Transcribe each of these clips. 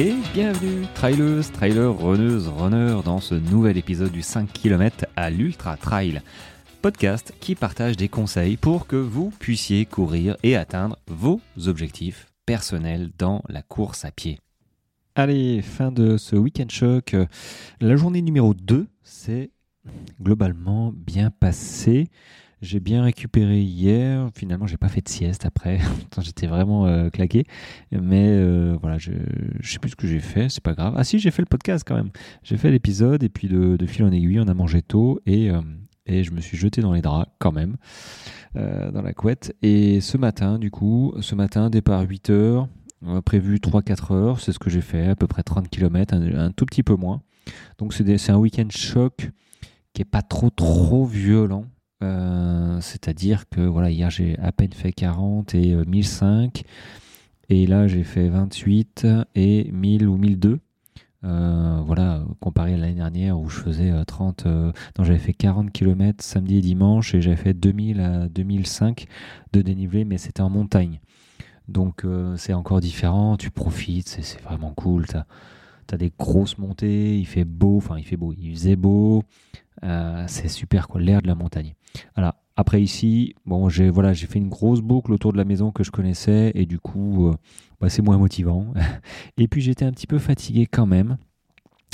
Et bienvenue, trailers, trailers, runneuses, runners, dans ce nouvel épisode du 5 km à l'Ultra Trail. Podcast qui partage des conseils pour que vous puissiez courir et atteindre vos objectifs personnels dans la course à pied. Allez, fin de ce week-end choc. La journée numéro 2 s'est globalement bien passée. J'ai bien récupéré hier. Finalement, j'ai pas fait de sieste après. J'étais vraiment euh, claqué. Mais euh, voilà, je, sais plus ce que j'ai fait. C'est pas grave. Ah si, j'ai fait le podcast quand même. J'ai fait l'épisode et puis de, fil en aiguille, on a mangé tôt et, euh, et je me suis jeté dans les draps quand même, dans la couette. Et ce matin, du coup, ce matin, départ 8 heures, prévu 3-4 heures. C'est ce que j'ai fait, à peu près 30 km, un, un tout petit peu moins. Donc c'est un week-end choc qui est pas trop trop violent euh, c'est-à-dire que voilà, hier j'ai à peine fait 40 et 1005 euh, et là j'ai fait 28 et 1000 ou 1002. Euh, voilà, comparé à l'année dernière où je faisais 30, non j'avais fait 40 km samedi et dimanche et j'avais fait 2000 à 2005 de dénivelé, mais c'était en montagne. Donc c'est encore différent, tu profites, c'est vraiment cool. Tu as, des grosses montées, il fait beau, enfin il fait beau, il faisait beau, c'est super quoi, l'air de la montagne. Voilà. Après ici, bon, j'ai voilà, j'ai fait une grosse boucle autour de la maison que je connaissais et du coup, euh, bah, c'est moins motivant. et puis j'étais un petit peu fatigué quand même.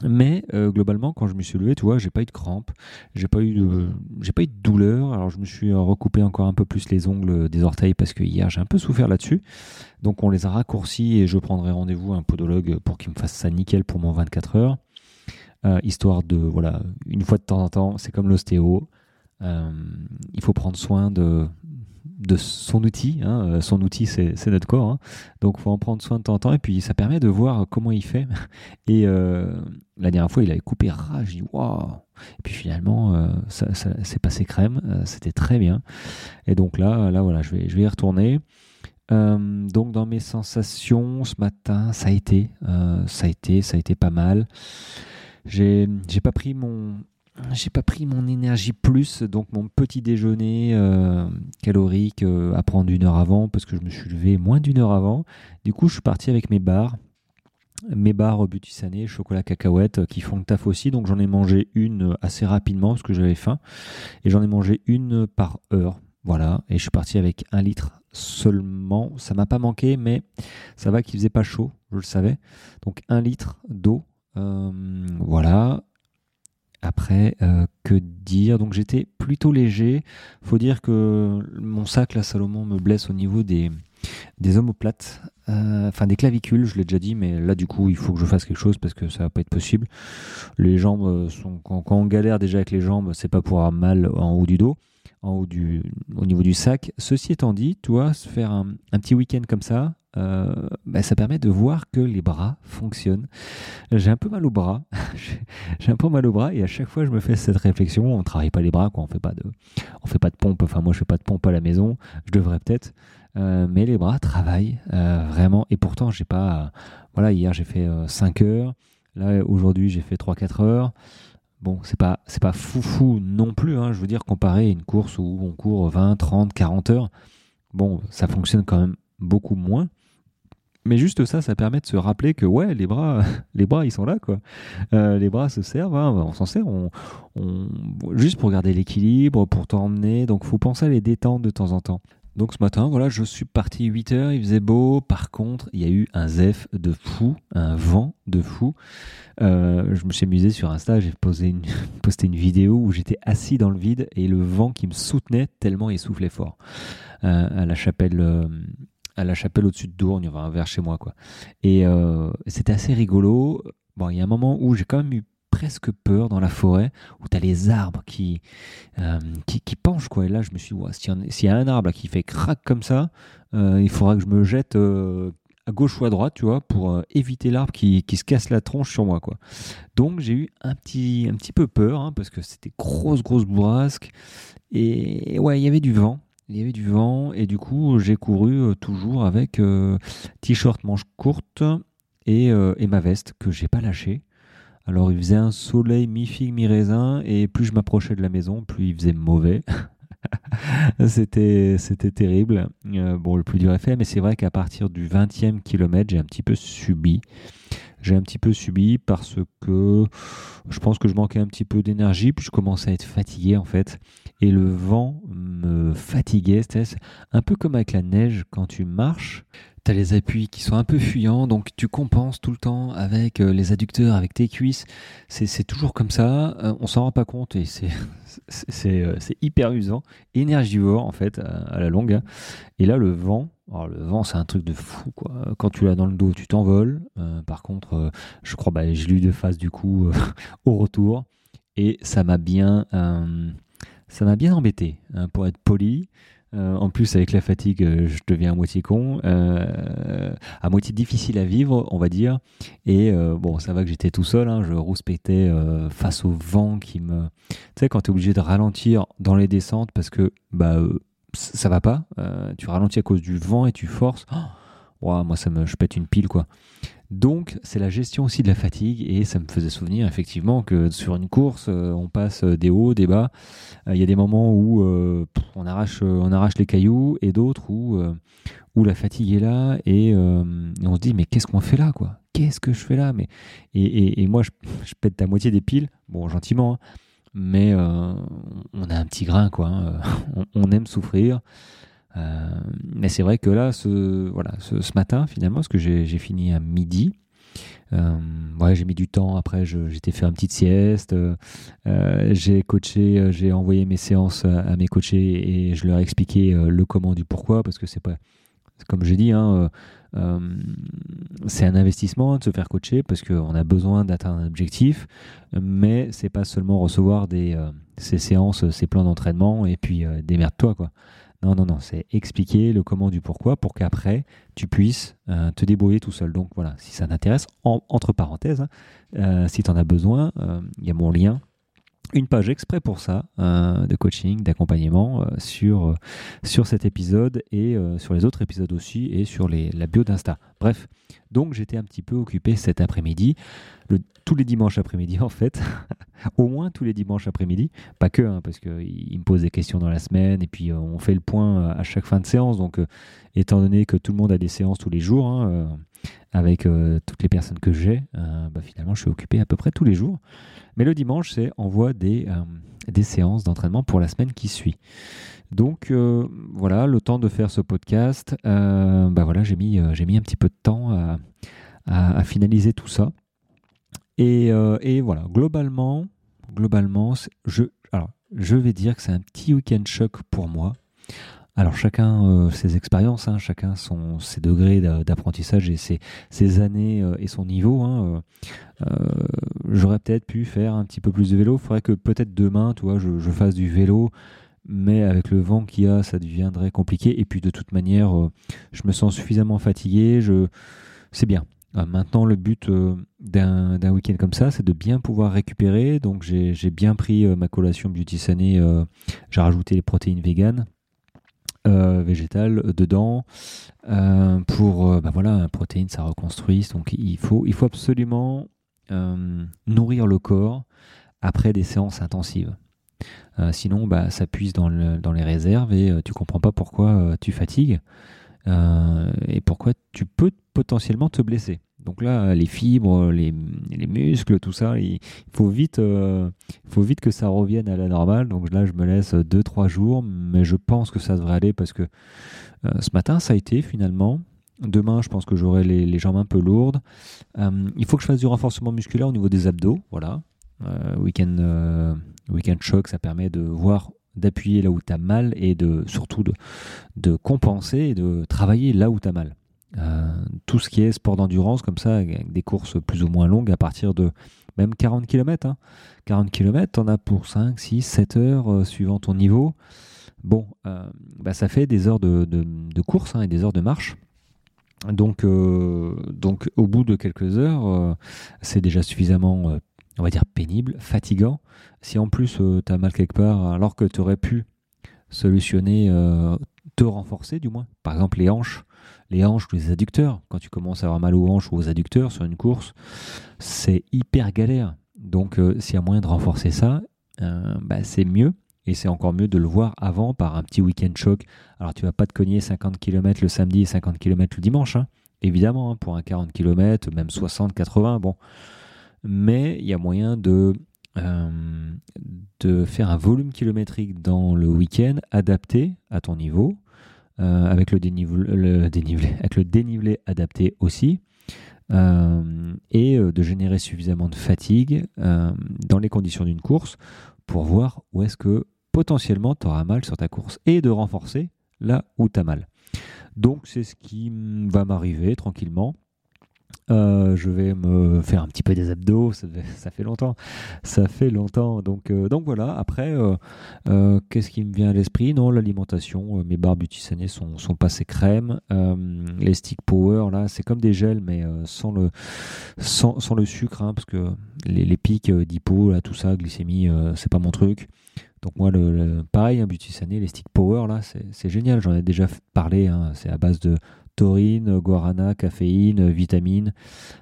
Mais euh, globalement, quand je me suis levé, tu vois, j'ai pas eu de crampes, j'ai pas eu de, j'ai pas eu de douleur. Alors je me suis recoupé encore un peu plus les ongles des orteils parce que hier j'ai un peu souffert là-dessus. Donc on les a raccourcis et je prendrai rendez-vous à un podologue pour qu'il me fasse ça nickel pour mon 24 heures, euh, histoire de voilà, une fois de temps en temps, c'est comme l'ostéo. Euh, il faut prendre soin de, son outil. Hein. Euh, son outil, c'est notre corps. Hein. Donc, il faut en prendre soin de temps en temps. Et puis, ça permet de voir comment il fait. Et euh, la dernière fois, il avait coupé rage. Waouh! Et puis finalement, ça, ça s'est passé crème. C'était très bien. Et donc là, là voilà, je vais, je vais y retourner. donc, dans mes sensations ce matin, ça a été, ça a été, ça a été pas mal. J'ai pas pris mon, j'ai pas pris mon énergie plus, donc mon petit déjeuner euh, calorique euh, à prendre une heure avant parce que je me suis levé moins d'une heure avant. Du coup, je suis parti avec mes barres, mes barres butissanées, chocolat cacahuète euh, qui font le taf aussi. Donc j'en ai mangé une assez rapidement parce que j'avais faim et j'en ai mangé une par heure. Voilà, et je suis parti avec un litre seulement. Ça m'a pas manqué, mais ça va qu'il faisait pas chaud, je le savais. Donc un litre d'eau. voilà, après, euh, que dire? Donc j'étais plutôt léger. Faut dire que mon sac, là, Salomon, me blesse au niveau des, des omoplates, euh, enfin des clavicules, je l'ai déjà dit, mais là, du coup, il faut que je fasse quelque chose parce que ça va pas être possible. Les jambes euh, sont. Quand, on galère déjà avec les jambes, c'est pas pour avoir mal en haut du dos, au niveau du sac. Ceci étant dit, toi, se faire un, petit week-end comme ça, euh, bah, ça permet de voir que les bras fonctionnent. J'ai un peu mal au bras, j'ai un peu mal au bras et à chaque fois je me fais cette réflexion. On travaille pas les bras, quoi. On fait pas de, on fait pas de pompe. Enfin moi je fais pas de pompe à la maison. Je devrais peut-être, euh, mais les bras travaillent euh, vraiment. Et pourtant j'ai pas, voilà hier j'ai fait 5 heures. Là aujourd'hui j'ai fait 3-4 heures. Bon, c'est pas c'est pas foufou non plus. Hein. je veux dire comparé à une course où on court 20, 30, 40 heures. Bon, ça fonctionne quand même beaucoup moins. Mais juste ça, ça permet de se rappeler que ouais, les bras, les bras, ils sont là quoi. Euh, les bras se servent, hein, on s'en sert, on, juste pour garder l'équilibre, pour t'emmener. Donc, faut penser à les détendre de temps en temps. Donc ce matin, voilà, je suis parti 8 heures, il faisait beau. Par contre, il y a eu un zef de fou, un vent de fou. Euh, je me suis amusé sur Insta, j'ai posé une, posté une vidéo où j'étais assis dans le vide et le vent qui me soutenait tellement il soufflait fort. Euh, à la chapelle à la chapelle au-dessus de Dourne, va vers chez moi, quoi. Et euh, c'était assez rigolo. Bon, il y a un moment où j'ai quand même eu presque peur dans la forêt, où tu as les arbres qui, euh, qui, qui, penchent, quoi. Et là, je me suis dit, s'il y, a un arbre qui fait crac comme ça, euh, il faudra que je me jette à gauche ou à droite, tu vois, pour éviter l'arbre qui, qui, se casse la tronche sur moi, quoi. Donc j'ai eu un petit, un petit peu peur, hein, parce que c'était grosse, grosse bourrasque. Et ouais, il y avait du vent. Il y avait du vent et du coup j'ai couru euh, toujours avec euh, t-shirt manche courte et, euh, et, ma veste que j'ai pas lâché. Alors il faisait un soleil mi-figue mi-raisin et plus je m'approchais de la maison, plus il faisait mauvais. c'était, terrible. Euh, bon, le plus dur est fait, mais c'est vrai qu'à partir du 20e kilomètre, j'ai un petit peu subi. J'ai un petit peu subi parce que je pense que je manquais un petit peu d'énergie, puis je commençais à être fatigué en fait. Et le vent me fatiguait. C'était un peu comme avec la neige quand tu marches tu as les appuis qui sont un peu fuyants, donc tu compenses tout le temps avec euh, les adducteurs, avec tes cuisses. C'est toujours comme ça, euh, on s'en rend pas compte et c'est euh, hyper usant, énergivore en fait à, la longue. Et là, le vent, alors le vent c'est un truc de fou. Quand tu l'as dans le dos, tu t'envoles. par contre, je crois, bah, j'ai lu de face du coup au retour et ça m'a bien, ça m'a bien embêté hein, pour être poli. Euh, en plus, avec la fatigue, euh, je deviens à moitié con, euh, à moitié difficile à vivre, on va dire. Et bon, ça va que j'étais tout seul, hein, je rouspétais face au vent qui me. Tu sais, quand tu es obligé de ralentir dans les descentes parce que bah, ça va pas, tu ralentis à cause du vent et tu forces. Oh, moi, ça me, je pète une pile, quoi. Donc, c'est la gestion aussi de la fatigue et ça me faisait souvenir effectivement que sur une course, euh, on passe des hauts, des bas. Euh, il y a des moments où euh, on, arrache, on arrache les cailloux et d'autres où, où la fatigue est là et, on se dit mais qu'est-ce qu'on fait là quoi? Qu'est-ce que je fais là? Mais, et, moi, je, pète à moitié des piles, bon, gentiment, hein. mais on a un petit grain quoi. Hein. on, aime souffrir. Euh, mais c'est vrai que là, ce, voilà, ce, matin, finalement, parce que j'ai fini à midi, euh, j'ai mis du temps. Après, j'étais fait une petite sieste. Euh, j'ai coaché, j'ai envoyé mes séances à, mes coachés et je leur ai expliqué le comment du pourquoi parce que c'est pas, comme j'ai dit, hein, c'est un investissement de se faire coacher parce qu'on a besoin d'atteindre un objectif, mais c'est pas seulement recevoir des, ces séances, ces plans d'entraînement et puis démerde-toi quoi. Non, non, non, c'est expliquer le comment du pourquoi pour qu'après tu puisses euh, te débrouiller tout seul. Donc voilà, si ça t'intéresse, entre parenthèses, hein, euh, si tu en as besoin, euh, il y a mon lien une page exprès pour ça, de coaching, d'accompagnement sur, sur cet épisode et sur les autres épisodes aussi et sur les, la bio d'Insta. Bref, donc j'étais un petit peu occupé cet après-midi tous les dimanches après-midi en fait, au moins tous les dimanches après-midi, pas que, hein, parce qu'il me pose des questions dans la semaine et puis euh, on fait le point euh, à chaque fin de séance. Donc, euh, étant donné que tout le monde a des séances tous les jours, hein, avec toutes les personnes que j'ai, bah, finalement je suis occupé à peu près tous les jours. Mais le dimanche, c'est envoie des, des séances d'entraînement pour la semaine qui suit. Donc voilà, le temps de faire ce podcast, bah voilà, j'ai mis, mis un petit peu de temps à, finaliser tout ça. Euh, et, voilà, globalement, globalement je, alors, je vais dire que c'est un petit week-end choc pour moi. Alors chacun euh, ses expériences, hein, chacun son, ses degrés d'apprentissage et ses, années euh, et son niveau. Hein, J'aurais peut-être pu faire un petit peu plus de vélo. Il faudrait que peut-être demain, tu vois, je, fasse du vélo, mais avec le vent qu'il y a, ça deviendrait compliqué. Et puis de toute manière, je me sens suffisamment fatigué. Je, c'est bien. Euh, maintenant, le but euh, d'un week-end comme ça, c'est de bien pouvoir récupérer. Donc, j'ai bien pris euh, ma collation Beauty Sané. j'ai rajouté les protéines véganes. Végétales dedans. Pour bah voilà protéines ça reconstruit. Donc il faut il faut absolument nourrir le corps après des séances intensives. Sinon bah ça puise dans, dans les réserves et tu comprends pas pourquoi tu fatigues et pourquoi tu peux potentiellement te blesser donc là, les fibres, les, muscles, tout ça, il faut vite, euh, faut vite que ça revienne à la normale. Donc là, je me laisse 2-3 jours, mais je pense que ça devrait aller parce que euh, ce matin, ça a été finalement. Demain, je pense que j'aurai les, jambes un peu lourdes. Euh, il faut que je fasse du renforcement musculaire au niveau des abdos. Voilà. week-end, ça permet de voir d'appuyer là où tu mal et de surtout de, compenser et de travailler là où tu mal. Euh, tout ce qui est sport d'endurance, comme ça, avec des courses plus ou moins longues à partir de même 40 km. 40 km, t'en as pour 5, 6, 7 heures euh, suivant ton niveau. Bon, euh, bah, ça fait des heures de, de, course hein, et des heures de marche. Donc, donc au bout de quelques heures, c'est déjà suffisamment, on va dire, pénible, fatigant. Si en plus tu as mal quelque part, alors que tu aurais pu solutionner, te renforcer du moins, par exemple les hanches, les hanches ou les adducteurs. Quand tu commences à avoir mal aux hanches ou aux adducteurs sur une course, c'est hyper galère. Donc, euh, s'il y a moyen de renforcer ça, euh, bah, c'est mieux Et c'est encore mieux de le voir avant par un petit week-end choc. Alors tu vas pas te cogner 50 km le samedi et 50 km le dimanche, hein. évidemment, hein, pour un 40 km, même 60, 80, bon. Mais il y a moyen de, euh, de faire un volume kilométrique dans le week-end adapté à ton niveau, euh, avec le dénivelé, avec le dénivelé adapté aussi. Euh, et de générer suffisamment de fatigue dans les conditions d'une course pour voir où est-ce que potentiellement tu auras mal sur ta course et de renforcer là où tu as mal. Donc c'est ce qui va m'arriver tranquillement. Euh, je vais me faire un petit peu des abdos, ça, fait longtemps. Ça fait longtemps. Donc, euh, donc voilà, après, euh, qu'est-ce qui me vient à l'esprit? Non, l'alimentation. mes barres butysanées sont, sont passées crème. les stick power, là, c'est comme des gels, mais sans, le, sans, le sucre, hein, parce que les, les pics d'hypo, là, tout ça, glycémie, c'est pas mon truc. Donc moi, le, pareil, un hein, les stick power, là, c'est génial. J'en ai déjà parlé. Hein. c'est à base de taurine, guarana, caféine, vitamine.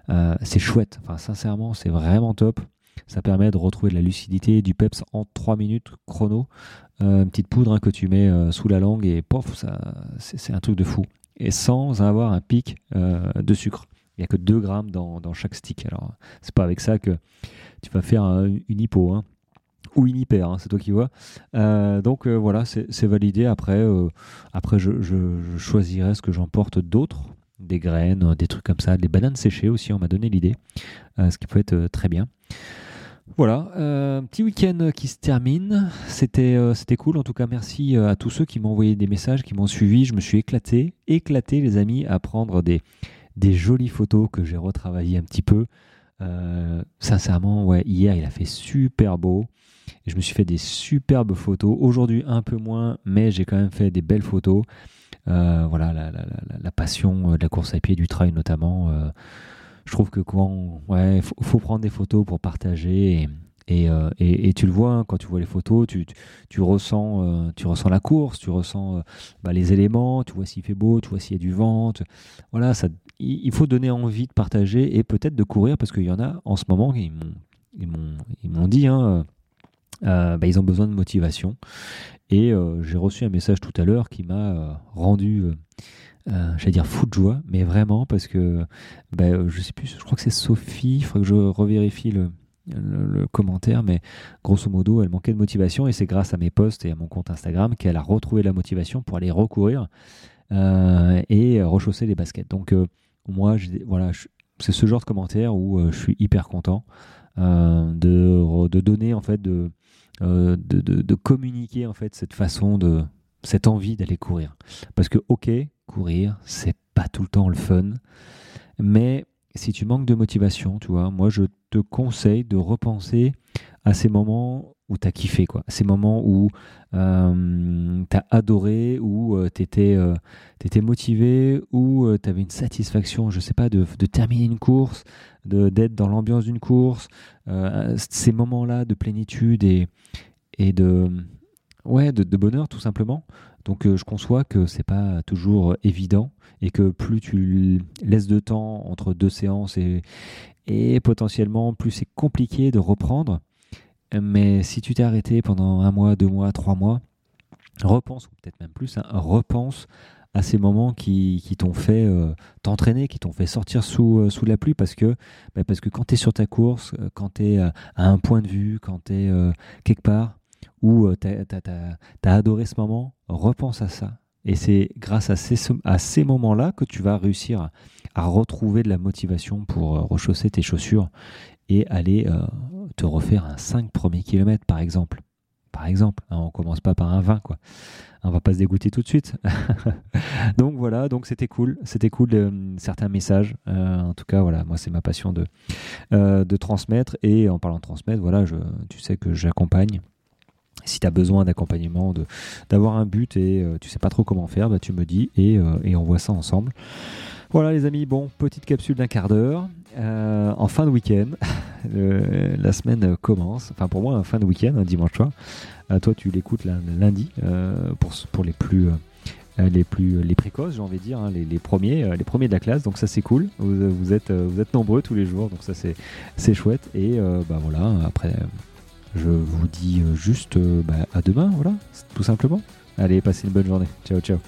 Euh, c'est chouette. Enfin, sincèrement, c'est vraiment top. Ça permet de retrouver de la lucidité, du peps en 3 minutes chrono. Euh, une petite poudre hein, que tu mets euh, sous la langue et pof, c'est un truc de fou. Et sans avoir un pic de sucre. Il n'y a que 2 grammes dans, chaque stick. Alors, c'est pas avec ça que tu vas faire une hypo. Hein ou une hyper, hein, c'est toi qui vois. Euh, donc euh, voilà, c'est validé. Après, euh, après je, choisirai ce que j'emporte d'autres, des graines, des trucs comme ça, des bananes séchées aussi, on m'a donné l'idée, ce qui peut être très bien. Voilà, petit week-end qui se termine. C'était c'était cool. En tout cas, merci à tous ceux qui m'ont envoyé des messages, qui m'ont suivi. Je me suis éclaté, éclaté, les amis, à prendre des, des jolies photos que j'ai retravaillées un petit peu. sincèrement, ouais, hier il a fait super beau je me suis fait des superbes photos. Aujourd'hui, un peu moins, mais j'ai quand même fait des belles photos. Euh, voilà, la, passion euh, de la course à pied, du trail notamment. Euh, je trouve que quand, ouais, faut, prendre des photos pour partager. Et, et, tu le vois hein, quand tu vois les photos, tu, tu, ressens, tu ressens la course, tu ressens bah, les éléments, tu vois s'il fait beau, tu vois s'il y a du vent. Voilà, ça, il faut donner envie de partager et peut-être de courir parce qu'il y en a en ce moment, ils m'ont, dit, hein, bah, ils ont besoin de motivation. Et euh, j'ai reçu un message tout à l'heure qui m'a euh, rendu, j'allais dire fou de joie, mais vraiment parce que bah, je sais plus, je crois que c'est Sophie, il faudrait que je revérifie le, le, commentaire, mais grosso modo, elle manquait de motivation et c'est grâce à mes posts et à mon compte Instagram qu'elle a retrouvé la motivation pour aller recourir et rechausser les baskets. Donc moi, voilà, c'est ce genre de commentaire où je suis hyper content de, de, donner en fait de euh, de, communiquer en fait cette façon de cette envie d'aller courir. Parce que ok, courir, c'est pas tout le temps le fun, mais si tu manques de motivation, tu vois, moi je te conseille de repenser à ces moments où tu as kiffé, quoi. Ces moments où euh, tu as adoré, où euh, tu étais, motivé, où tu avais une satisfaction, je sais pas, de, terminer une course, d'être dans l'ambiance d'une course, ces moments-là de plénitude et, de, bonheur tout simplement. Donc je conçois que c'est pas toujours évident et que plus tu laisses de temps entre deux séances et, et potentiellement plus c'est compliqué de reprendre. Mais si tu t'es arrêté pendant un mois, deux mois, trois mois, repense, ou peut-être même plus, hein, repense à ces moments qui, t'ont fait euh, t'entraîner, qui t'ont fait sortir sous, euh, la pluie, parce que, bah, quand tu es sur ta course, euh, quand tu es à un point de vue, quand tu es quelque part où tu as, adoré ce moment, repense à ça. Et c'est grâce à ces, à ces moments-là que tu vas réussir à, retrouver de la motivation pour rechausser tes chaussures et aller te refaire un 5 premiers kilomètres, par exemple. Par exemple, hein, on commence pas par un 20, quoi on va pas se dégoûter tout de suite. donc voilà, donc c'était cool, c'était cool euh, certains messages. Euh, en tout cas, voilà, moi c'est ma passion de, euh, de transmettre. Et en parlant de transmettre, voilà, je, tu sais que j'accompagne. Si tu as besoin d'accompagnement, d'avoir un but et tu sais pas trop comment faire, bah, tu me dis et, et on voit ça ensemble. Voilà les amis, bon, petite capsule d'un quart d'heure. en fin de week-end, la semaine commence. Enfin pour moi, en fin de week-end, un dimanche soir. Euh, toi, tu l'écoutes lundi euh, pour, les plus euh, les plus les précoces, j'ai envie de dire, hein, les, premiers, les premiers de la classe. Donc ça c'est cool. Vous, êtes vous êtes nombreux tous les jours, donc ça c'est c'est chouette. Et bah voilà, après Je vous dis juste bah, à demain, voilà, tout simplement. Allez, passez une bonne journée. Ciao, ciao.